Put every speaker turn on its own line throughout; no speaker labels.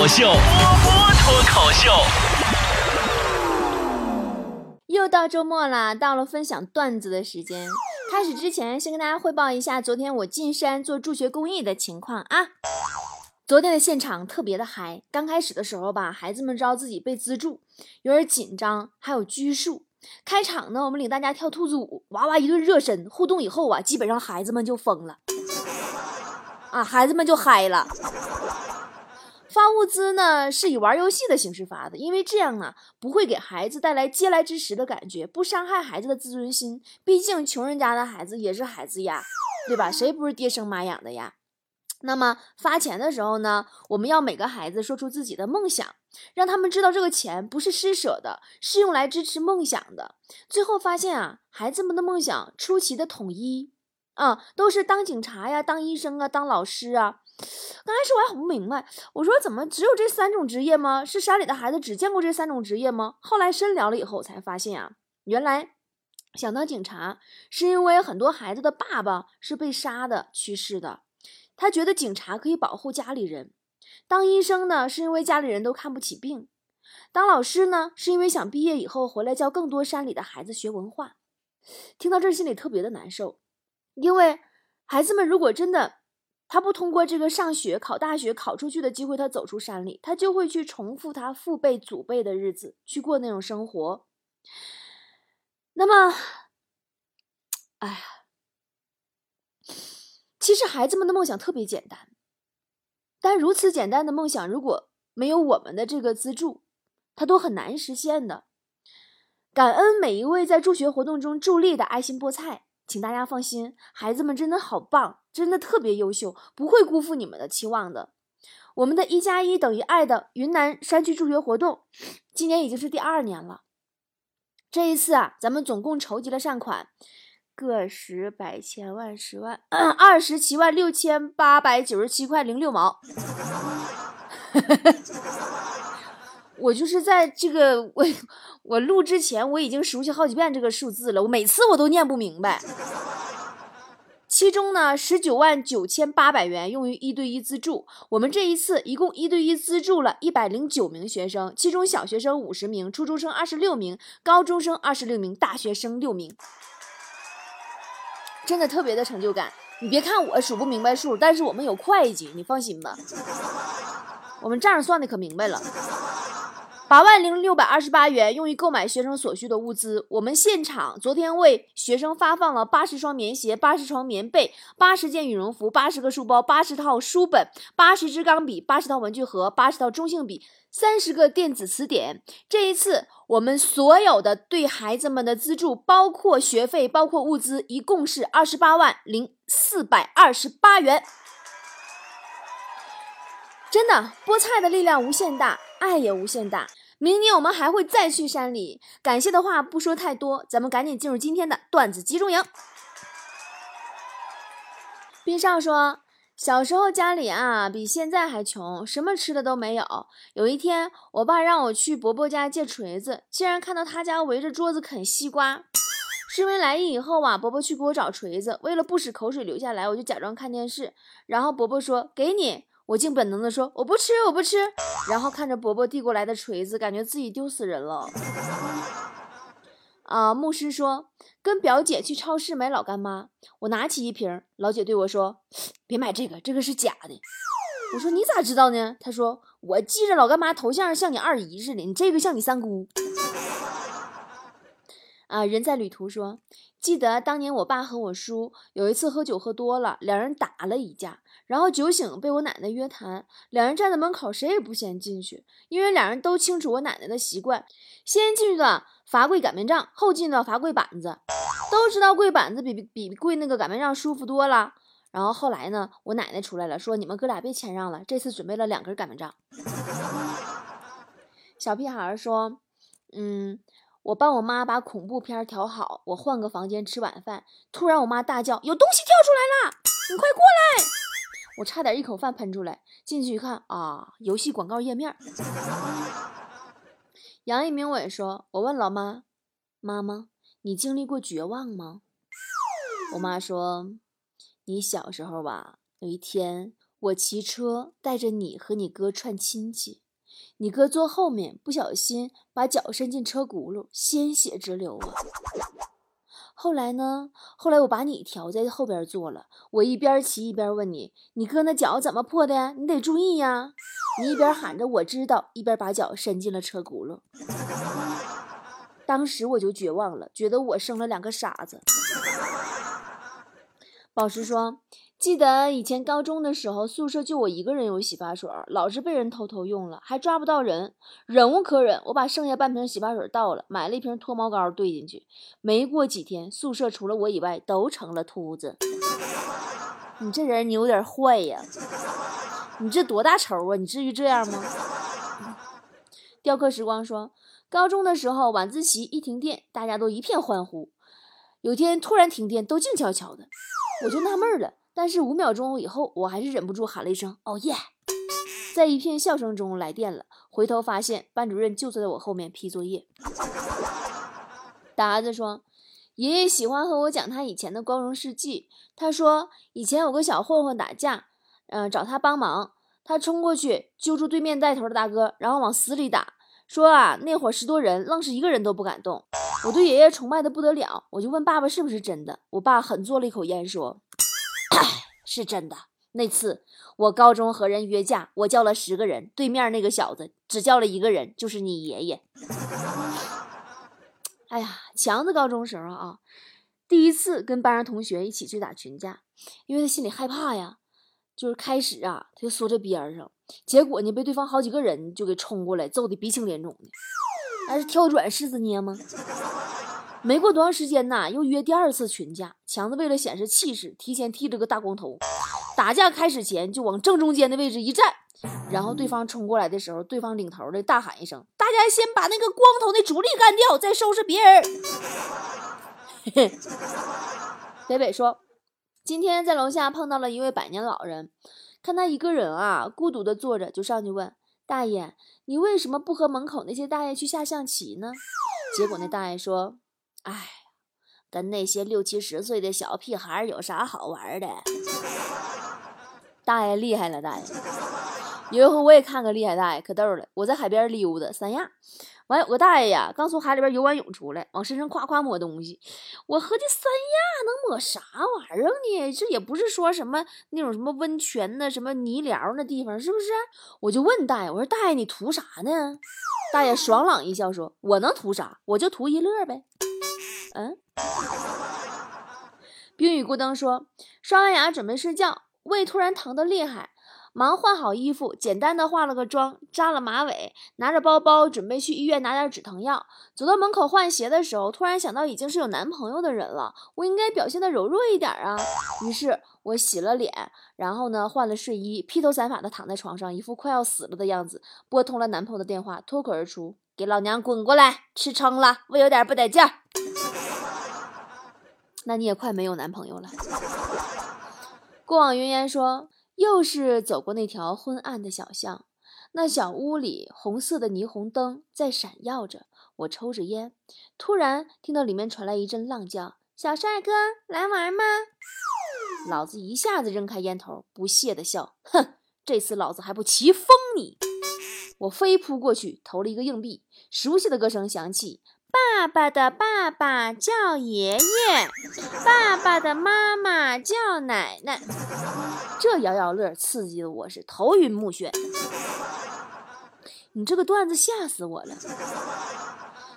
口秀，波波脱口秀。
又到周末啦，到了分享段子的时间。开始之前，先跟大家汇报一下昨天我进山做助学公益的情况啊。昨天的现场特别的嗨，刚开始的时候吧，孩子们知道自己被资助，有点紧张，还有拘束。开场呢，我们领大家跳兔子舞，哇哇一顿热身，互动以后啊，基本上孩子们就疯了，啊，孩子们就嗨了。发物资呢是以玩游戏的形式发的，因为这样呢不会给孩子带来嗟来之食的感觉，不伤害孩子的自尊心。毕竟穷人家的孩子也是孩子呀，对吧？谁不是爹生妈养的呀？那么发钱的时候呢，我们要每个孩子说出自己的梦想，让他们知道这个钱不是施舍的，是用来支持梦想的。最后发现啊，孩子们的梦想出奇的统一啊，都是当警察呀、当医生啊、当老师啊。刚开始我还很不明白，我说怎么只有这三种职业吗？是山里的孩子只见过这三种职业吗？后来深聊了以后，我才发现啊，原来想当警察是因为很多孩子的爸爸是被杀的去世的，他觉得警察可以保护家里人；当医生呢，是因为家里人都看不起病；当老师呢，是因为想毕业以后回来教更多山里的孩子学文化。听到这心里特别的难受，因为孩子们如果真的。他不通过这个上学、考大学、考出去的机会，他走出山里，他就会去重复他父辈、祖辈的日子，去过那种生活。那么，哎呀，其实孩子们的梦想特别简单，但如此简单的梦想，如果没有我们的这个资助，他都很难实现的。感恩每一位在助学活动中助力的爱心菠菜。请大家放心，孩子们真的好棒，真的特别优秀，不会辜负你们的期望的。我们的一加一等于爱的云南山区助学活动，今年已经是第二年了。这一次啊，咱们总共筹集了善款，个十百千万十万 二十七万六千八百九十七块零六毛。我就是在这个我我录之前我已经熟悉好几遍这个数字了，我每次我都念不明白。其中呢，十九万九千八百元用于一对一资助，我们这一次一共一对一资助了一百零九名学生，其中小学生五十名，初中生二十六名，高中生二十六名，大学生六名，真的特别的成就感。你别看我数不明白数，但是我们有会计，你放心吧，我们账算的可明白了。八万零六百二十八元用于购买学生所需的物资。我们现场昨天为学生发放了八十双棉鞋、八十床棉被、八十件羽绒服、八十个书包、八十套书本、八十支钢笔、八十套文具盒、八十套中性笔、三十个电子词典。这一次，我们所有的对孩子们的资助，包括学费、包括物资，一共是二十八万零四百二十八元。真的，菠菜的力量无限大，爱也无限大。明年我们还会再去山里，感谢的话不说太多，咱们赶紧进入今天的段子集中营。冰少说，小时候家里啊比现在还穷，什么吃的都没有。有一天，我爸让我去伯伯家借锤子，竟然看到他家围着桌子啃西瓜。视为来意以后啊，伯伯去给我找锤子，为了不使口水流下来，我就假装看电视。然后伯伯说：“给你。”我竟本能的说我不吃我不吃，然后看着伯伯递过来的锤子，感觉自己丢死人了。啊，牧师说跟表姐去超市买老干妈，我拿起一瓶，老姐对我说别买这个，这个是假的。我说你咋知道呢？他说我记着老干妈头像像你二姨似的，你这个像你三姑。啊，人在旅途说，记得当年我爸和我叔有一次喝酒喝多了，两人打了一架，然后酒醒被我奶奶约谈，两人站在门口，谁也不先进去，因为两人都清楚我奶奶的习惯，先进去的罚跪擀面杖，后进的罚跪板子，都知道跪板子比比跪那个擀面杖舒服多了。然后后来呢，我奶奶出来了，说你们哥俩别谦让了，这次准备了两根擀面杖。小屁孩说，嗯。我帮我妈把恐怖片调好，我换个房间吃晚饭。突然，我妈大叫：“有东西跳出来了！你快过来！”我差点一口饭喷出来。进去一看，啊，游戏广告页面。杨一鸣伟说：“我问老妈，妈妈，你经历过绝望吗？”我妈说：“你小时候吧，有一天我骑车带着你和你哥串亲戚，你哥坐后面不小心把脚伸进车轱辘，鲜血直流啊。后来呢？后来我把你调在后边坐了，我一边骑一边问你：“你哥那脚怎么破的？你得注意呀！”你一边喊着“我知道”，一边把脚伸进了车轱辘。当时我就绝望了，觉得我生了两个傻子。宝石说。记得以前高中的时候，宿舍就我一个人有洗发水，老是被人偷偷用了，还抓不到人，忍无可忍，我把剩下半瓶洗发水倒了，买了一瓶脱毛膏兑进去。没过几天，宿舍除了我以外都成了秃子。你这人你有点坏呀！你这多大仇啊？你至于这样吗？雕刻时光说，高中的时候晚自习一停电，大家都一片欢呼。有天突然停电，都静悄悄的，我就纳闷了。但是五秒钟以后，我还是忍不住喊了一声“哦耶”，在一片笑声中来电了。回头发现班主任就坐在我后面批作业。达子说：“爷爷喜欢和我讲他以前的光荣事迹。他说以前有个小混混打架，嗯，找他帮忙，他冲过去揪住对面带头的大哥，然后往死里打。说啊，那会儿十多人，愣是一个人都不敢动。我对爷爷崇拜的不得了，我就问爸爸是不是真的。我爸狠嘬了一口烟说。” 是真的。那次我高中和人约架，我叫了十个人，对面那个小子只叫了一个人，就是你爷爷。哎呀，强子高中时候啊，第一次跟班上同学一起去打群架，因为他心里害怕呀，就是开始啊，他就缩在边上，结果呢，被对方好几个人就给冲过来，揍的鼻青脸肿的，那是挑软柿子捏吗？没过多长时间呐，又约第二次群架。强子为了显示气势，提前剃了个大光头。打架开始前就往正中间的位置一站，然后对方冲过来的时候，对方领头的大喊一声：“大家先把那个光头的主力干掉，再收拾别人。”嘿嘿。北北说：“今天在楼下碰到了一位百年老人，看他一个人啊，孤独的坐着，就上去问大爷：‘你为什么不和门口那些大爷去下象棋呢？’结果那大爷说。”哎，跟那些六七十岁的小屁孩有啥好玩的？大爷厉害了，大爷。有一回我也看个厉害大爷，可逗了。我在海边溜达，三亚，完有个大爷呀，刚从海里边游完泳出来，往身上夸夸抹东西。我合计三亚能抹啥玩意儿呢？这也不是说什么那种什么温泉的、什么泥疗那地方，是不是？我就问大爷，我说大爷你图啥呢？大爷爽朗一笑说：“我能图啥？我就图一乐呗。”嗯，冰雨孤灯说，刷完牙准备睡觉，胃突然疼得厉害，忙换好衣服，简单的化了个妆，扎了马尾，拿着包包准备去医院拿点止疼药。走到门口换鞋的时候，突然想到已经是有男朋友的人了，我应该表现的柔弱一点啊。于是我洗了脸，然后呢换了睡衣，披头散发的躺在床上，一副快要死了的样子，拨通了男朋友的电话，脱口而出：“给老娘滚过来，吃撑了，胃有点不得劲儿。”那你也快没有男朋友了。过往云烟说，又是走过那条昏暗的小巷，那小屋里红色的霓虹灯在闪耀着。我抽着烟，突然听到里面传来一阵浪叫：“小帅哥，来玩吗？”老子一下子扔开烟头，不屑的笑：“哼，这次老子还不骑疯你！”我飞扑过去，投了一个硬币，熟悉的歌声响起。爸爸的爸爸叫爷爷，爸爸的妈妈叫奶奶。这摇摇乐刺激的我是头晕目眩。你这个段子吓死我了！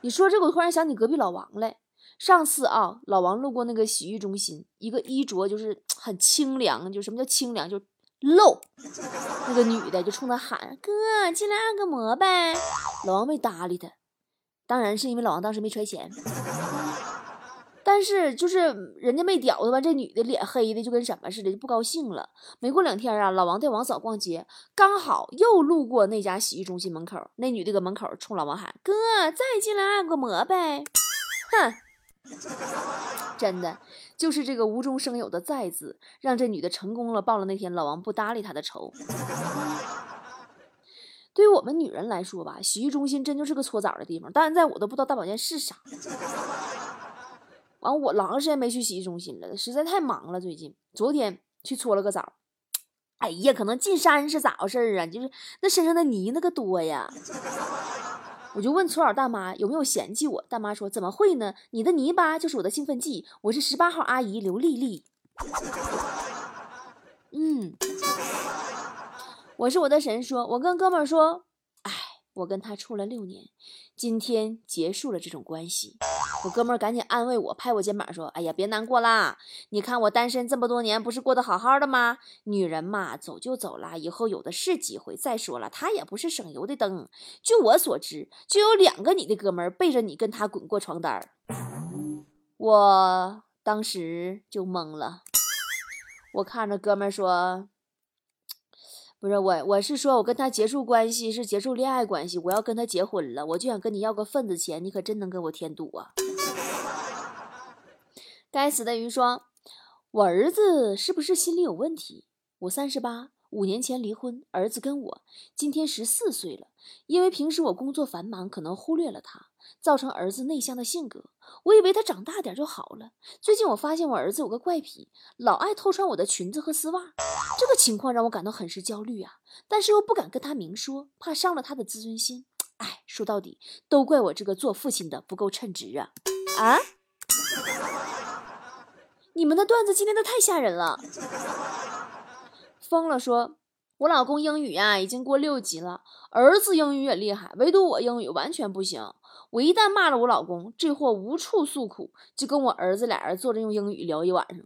你说这，我突然想起隔壁老王来。上次啊，老王路过那个洗浴中心，一个衣着就是很清凉，就什么叫清凉，就露。那个女的就冲他喊：“哥，进来按个摩呗。”老王没搭理他。当然是因为老王当时没揣钱，但是就是人家没屌他吧，这女的脸黑的就跟什么似的，就不高兴了。没过两天啊，老王带王嫂逛街，刚好又路过那家洗浴中心门口，那女的搁门口冲老王喊：“哥，再进来按个摩呗。”哼，真的就是这个无中生有的“再”字，让这女的成功了报了那天老王不搭理她的仇。对于我们女人来说吧，洗浴中心真就是个搓澡的地方。到现在我都不知道大保健是啥。完，我老长时间没去洗浴中心了，实在太忙了。最近，昨天去搓了个澡，哎呀，可能进山是咋回事啊？就是那身上的泥那个多呀。我就问搓澡大妈有没有嫌弃我，大妈说怎么会呢？你的泥巴就是我的兴奋剂。我是十八号阿姨刘丽丽。嗯，我是我的神说，我跟哥们说，哎，我跟他处了六年，今天结束了这种关系。我哥们儿赶紧安慰我，拍我肩膀说：“哎呀，别难过啦，你看我单身这么多年，不是过得好好的吗？女人嘛，走就走了，以后有的是机会。再说了，他也不是省油的灯。据我所知，就有两个你的哥们儿背着你跟他滚过床单儿。我当时就懵了，我看着哥们儿说。”不是我，我是说，我跟他结束关系是结束恋爱关系，我要跟他结婚了，我就想跟你要个份子钱，你可真能给我添堵啊！该死的鱼说，我儿子是不是心里有问题？我三十八，五年前离婚，儿子跟我，今天十四岁了，因为平时我工作繁忙，可能忽略了他。造成儿子内向的性格，我以为他长大点就好了。最近我发现我儿子有个怪癖，老爱偷穿我的裙子和丝袜，这个情况让我感到很是焦虑啊！但是又不敢跟他明说，怕伤了他的自尊心。哎，说到底，都怪我这个做父亲的不够称职啊！啊！你们的段子今天都太吓人了。疯了说。我老公英语呀已经过六级了，儿子英语也厉害，唯独我英语完全不行。我一旦骂了我老公，这货无处诉苦，就跟我儿子俩人坐着用英语聊一晚上。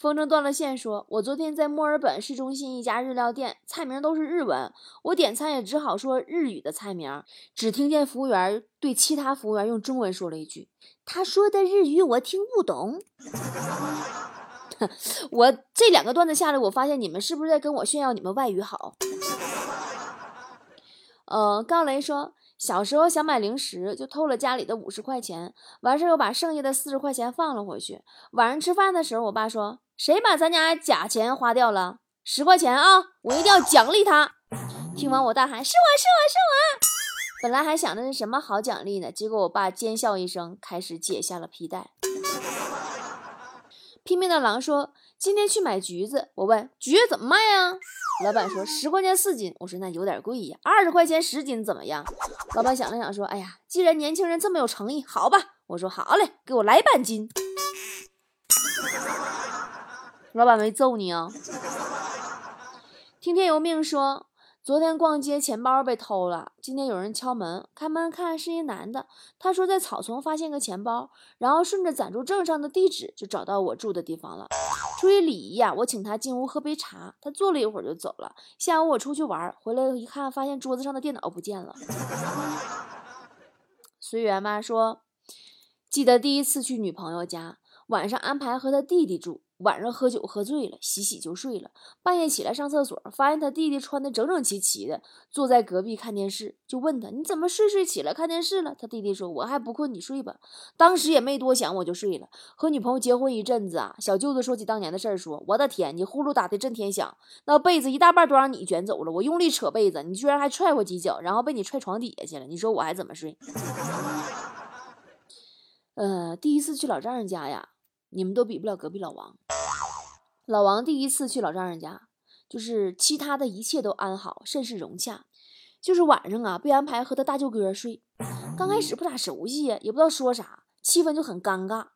风筝断了线，说我昨天在墨尔本市中心一家日料店，菜名都是日文，我点餐也只好说日语的菜名，只听见服务员对其他服务员用中文说了一句：“他说的日语我听不懂。” 我这两个段子下来，我发现你们是不是在跟我炫耀你们外语好？呃，高雷说，小时候想买零食，就偷了家里的五十块钱，完事又把剩下的四十块钱放了回去。晚上吃饭的时候，我爸说：“谁把咱家假钱花掉了？十块钱啊，我一定要奖励他。”听完我大喊：“是我是我是我！”本来还想着是什么好奖励呢，结果我爸奸笑一声，开始解下了皮带。拼命的狼说：“今天去买橘子。”我问：“橘子怎么卖啊？”老板说：“十块钱四斤。”我说：“那有点贵呀，二十块钱十斤怎么样？”老板想了想说：“哎呀，既然年轻人这么有诚意，好吧。”我说：“好嘞，给我来半斤。”老板没揍你啊？听天由命说。昨天逛街，钱包被偷了。今天有人敲门，开门看是一男的。他说在草丛发现个钱包，然后顺着暂住证上的地址就找到我住的地方了。出于礼仪呀，我请他进屋喝杯茶。他坐了一会儿就走了。下午我出去玩，回来一看，发现桌子上的电脑不见了。随缘妈，说记得第一次去女朋友家，晚上安排和他弟弟住。晚上喝酒喝醉了，洗洗就睡了。半夜起来上厕所，发现他弟弟穿的整整齐齐的，坐在隔壁看电视，就问他：“你怎么睡睡起来看电视了？”他弟弟说：“我还不困，你睡吧。”当时也没多想，我就睡了。和女朋友结婚一阵子啊，小舅子说起当年的事儿，说：“我的天，你呼噜打的震天响，那被子一大半都让你卷走了。我用力扯被子，你居然还踹我几脚，然后被你踹床底下去了。你说我还怎么睡？”呃，第一次去老丈人家呀。你们都比不了隔壁老王。老王第一次去老丈人家，就是其他的一切都安好，甚是融洽，就是晚上啊被安排和他大舅哥睡。刚开始不咋熟悉呀，也不知道说啥，气氛就很尴尬。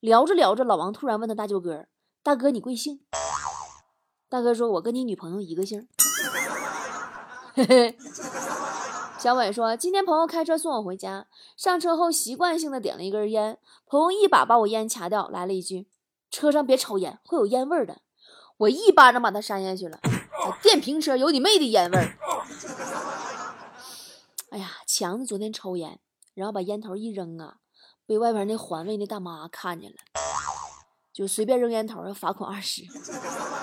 聊着聊着，老王突然问他大舅哥：“大哥，你贵姓？”大哥说：“我跟你女朋友一个姓。”嘿嘿。小伟说：“今天朋友开车送我回家，上车后习惯性的点了一根烟，朋友一把把我烟掐掉，来了一句：‘车上别抽烟，会有烟味的。’我一巴掌把他扇下去了。电瓶车有你妹的烟味儿！哎呀，强子昨天抽烟，然后把烟头一扔啊，被外边那环卫那大妈看见了，就随便扔烟头要罚款二十。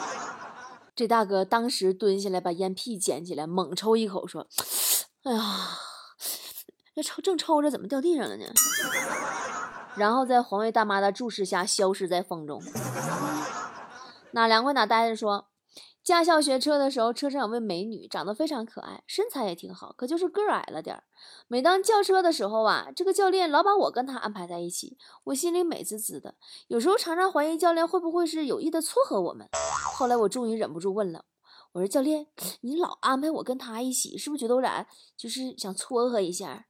这大哥当时蹲下来把烟屁捡起来，猛抽一口，说。”哎呀，那抽正抽着，怎么掉地上了呢？然后在环卫大妈的注视下消失在风中。哪凉快哪待着说，驾校学车的时候，车上有位美女，长得非常可爱，身材也挺好，可就是个矮了点儿。每当叫车的时候啊，这个教练老把我跟她安排在一起，我心里美滋滋的。有时候常常怀疑教练会不会是有意的撮合我们。后来我终于忍不住问了，我说：“教练，你老安排我跟他一起，是不是觉得我俩就是想撮合一下？”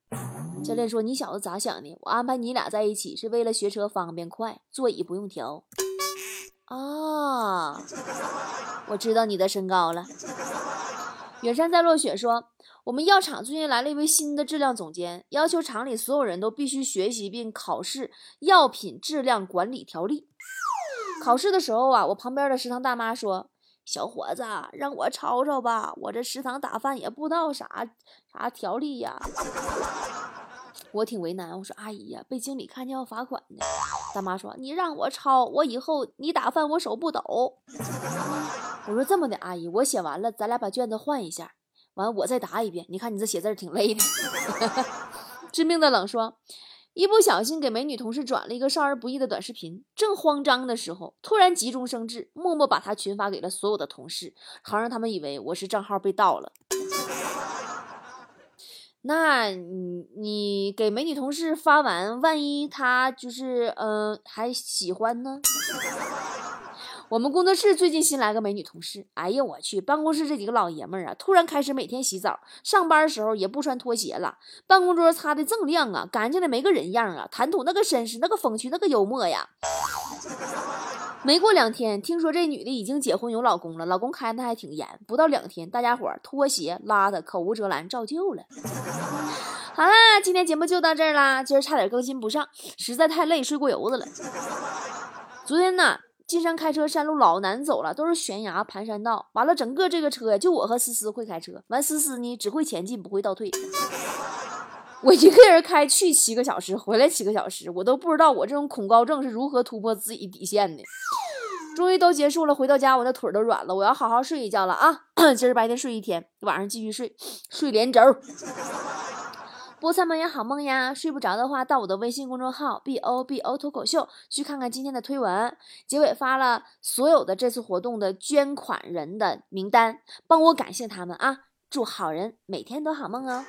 教练说：“你小子咋想的？我安排你俩在一起是为了学车方便快，座椅不用调。”啊，我知道你的身高了。远山在落雪说，我们药厂最近来了一位新的质量总监，要求厂里所有人都必须学习并考试药品质量管理条例。考试的时候啊，我旁边的食堂大妈说：“小伙子，让我抄抄吧，我这食堂打饭也不知道啥啥条例呀。”我挺为难，我说阿姨呀，被经理看见要罚款的。大妈说：“你让我抄，我以后你打饭我手不抖。”我说这么的，阿姨，我写完了，咱俩把卷子换一下，完我再答一遍。你看你这写字挺累的。致命的冷说，一不小心给美女同事转了一个少儿不宜的短视频，正慌张的时候，突然急中生智，默默把它群发给了所有的同事，好让他们以为我是账号被盗了。那你你给美女同事发完，万一她就是嗯还喜欢呢？我们工作室最近新来个美女同事，哎呀我去，办公室这几个老爷们儿啊，突然开始每天洗澡，上班时候也不穿拖鞋了，办公桌擦的锃亮啊，干净的没个人样啊，谈吐那个绅士，那个风趣，那个幽默呀。没过两天，听说这女的已经结婚有老公了，老公看的还挺严。不到两天，大家伙拖鞋、邋遢、口无遮拦，照旧了。好啦，今天节目就到这儿啦，今儿差点更新不上，实在太累，睡过油子了。昨天呢，进山开车，山路老难走了，都是悬崖盘山道。完了，整个这个车，就我和思思会开车。完，思思呢只会前进，不会倒退。我一个人开去七个小时，回来七个小时，我都不知道我这种恐高症是如何突破自己底线的。终于都结束了，回到家我那腿都软了，我要好好睡一觉了啊！今儿白天睡一天，晚上继续睡，睡连轴。菠菜们也好梦呀，睡不着的话，到我的微信公众号 b o b o 脱口秀去看看今天的推文，结尾发了所有的这次活动的捐款人的名单，帮我感谢他们啊！祝好人每天都好梦哦。